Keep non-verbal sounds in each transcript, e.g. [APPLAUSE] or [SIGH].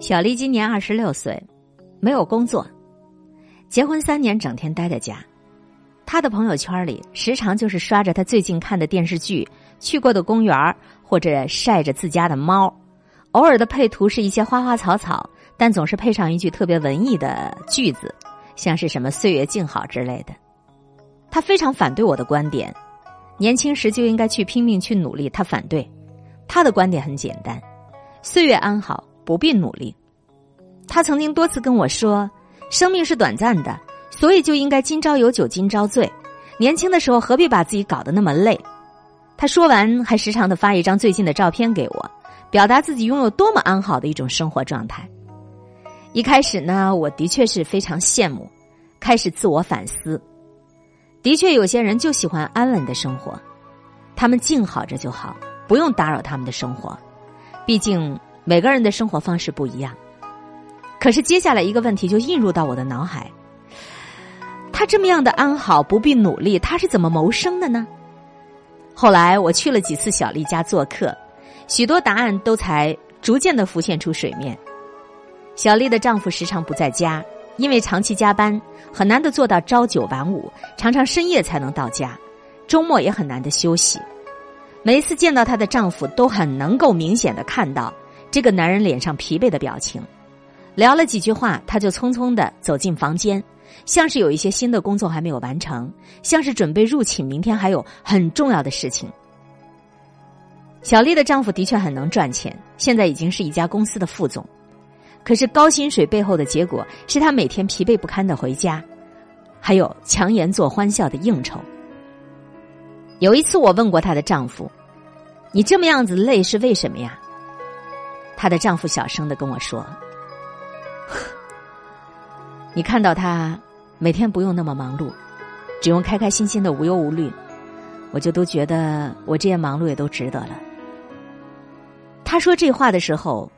小丽今年二十六岁，没有工作，结婚三年，整天待在家。她的朋友圈里时常就是刷着她最近看的电视剧、去过的公园或者晒着自家的猫。偶尔的配图是一些花花草草，但总是配上一句特别文艺的句子，像是什么“岁月静好”之类的。她非常反对我的观点，年轻时就应该去拼命去努力。她反对，她的观点很简单：岁月安好。不必努力。他曾经多次跟我说：“生命是短暂的，所以就应该今朝有酒今朝醉。年轻的时候何必把自己搞得那么累？”他说完，还时常的发一张最近的照片给我，表达自己拥有多么安好的一种生活状态。一开始呢，我的确是非常羡慕，开始自我反思。的确，有些人就喜欢安稳的生活，他们静好着就好，不用打扰他们的生活。毕竟。每个人的生活方式不一样，可是接下来一个问题就映入到我的脑海：他这么样的安好，不必努力，他是怎么谋生的呢？后来我去了几次小丽家做客，许多答案都才逐渐的浮现出水面。小丽的丈夫时常不在家，因为长期加班，很难的做到朝九晚五，常常深夜才能到家，周末也很难的休息。每一次见到她的丈夫，都很能够明显的看到。这个男人脸上疲惫的表情，聊了几句话，他就匆匆的走进房间，像是有一些新的工作还没有完成，像是准备入寝，明天还有很重要的事情。小丽的丈夫的确很能赚钱，现在已经是一家公司的副总，可是高薪水背后的结果是他每天疲惫不堪的回家，还有强颜做欢笑的应酬。有一次我问过她的丈夫：“你这么样子累是为什么呀？”她的丈夫小声的跟我说：“ [LAUGHS] 你看到他每天不用那么忙碌，只用开开心心的无忧无虑，我就都觉得我这些忙碌也都值得了。”他说这话的时候，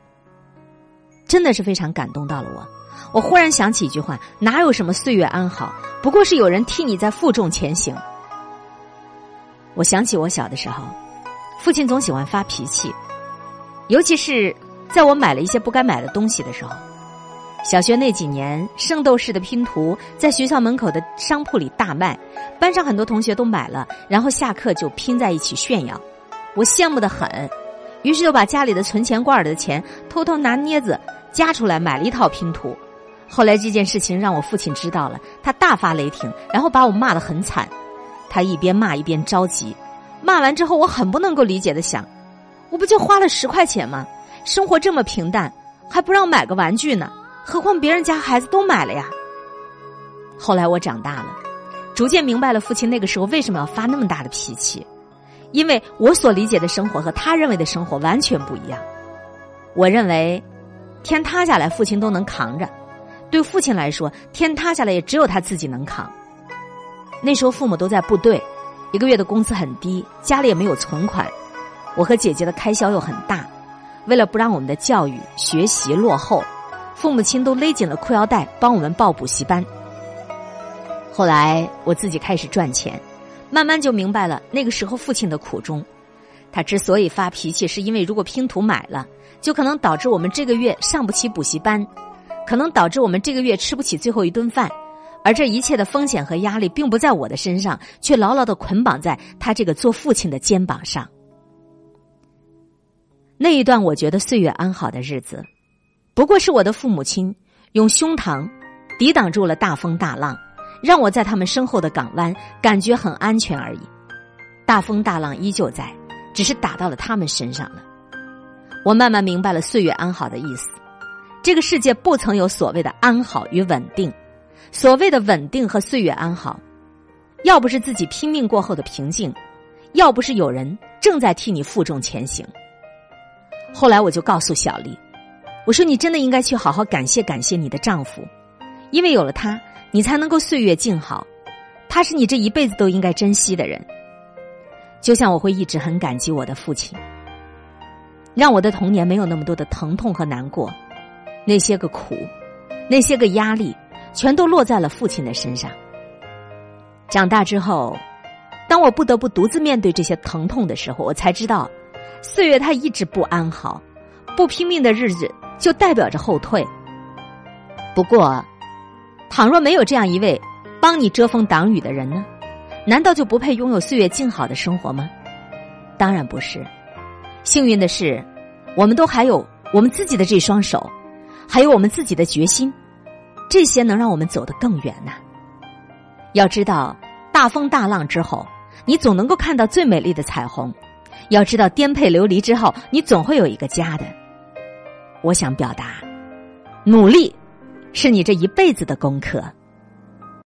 真的是非常感动到了我。我忽然想起一句话：“哪有什么岁月安好，不过是有人替你在负重前行。”我想起我小的时候，父亲总喜欢发脾气，尤其是。在我买了一些不该买的东西的时候，小学那几年，圣斗士的拼图在学校门口的商铺里大卖，班上很多同学都买了，然后下课就拼在一起炫耀，我羡慕的很，于是就把家里的存钱罐里的钱偷偷拿镊子夹出来买了一套拼图。后来这件事情让我父亲知道了，他大发雷霆，然后把我骂得很惨。他一边骂一边着急，骂完之后，我很不能够理解的想，我不就花了十块钱吗？生活这么平淡，还不让买个玩具呢？何况别人家孩子都买了呀。后来我长大了，逐渐明白了父亲那个时候为什么要发那么大的脾气，因为我所理解的生活和他认为的生活完全不一样。我认为，天塌下来父亲都能扛着，对父亲来说，天塌下来也只有他自己能扛。那时候父母都在部队，一个月的工资很低，家里也没有存款，我和姐姐的开销又很大。为了不让我们的教育学习落后，父母亲都勒紧了裤腰带帮我们报补习班。后来我自己开始赚钱，慢慢就明白了那个时候父亲的苦衷。他之所以发脾气，是因为如果拼图买了，就可能导致我们这个月上不起补习班，可能导致我们这个月吃不起最后一顿饭。而这一切的风险和压力，并不在我的身上，却牢牢的捆绑在他这个做父亲的肩膀上。那一段我觉得岁月安好的日子，不过是我的父母亲用胸膛抵挡住了大风大浪，让我在他们身后的港湾感觉很安全而已。大风大浪依旧在，只是打到了他们身上了。我慢慢明白了岁月安好的意思。这个世界不曾有所谓的安好与稳定，所谓的稳定和岁月安好，要不是自己拼命过后的平静，要不是有人正在替你负重前行。后来我就告诉小丽，我说你真的应该去好好感谢感谢你的丈夫，因为有了他，你才能够岁月静好。他是你这一辈子都应该珍惜的人。就像我会一直很感激我的父亲，让我的童年没有那么多的疼痛和难过，那些个苦，那些个压力，全都落在了父亲的身上。长大之后，当我不得不独自面对这些疼痛的时候，我才知道。岁月它一直不安好，不拼命的日子就代表着后退。不过，倘若没有这样一位帮你遮风挡雨的人呢？难道就不配拥有岁月静好的生活吗？当然不是。幸运的是，我们都还有我们自己的这双手，还有我们自己的决心，这些能让我们走得更远呐。要知道，大风大浪之后，你总能够看到最美丽的彩虹；要知道，颠沛流离之后，你总会有一个家的。我想表达，努力是你这一辈子的功课。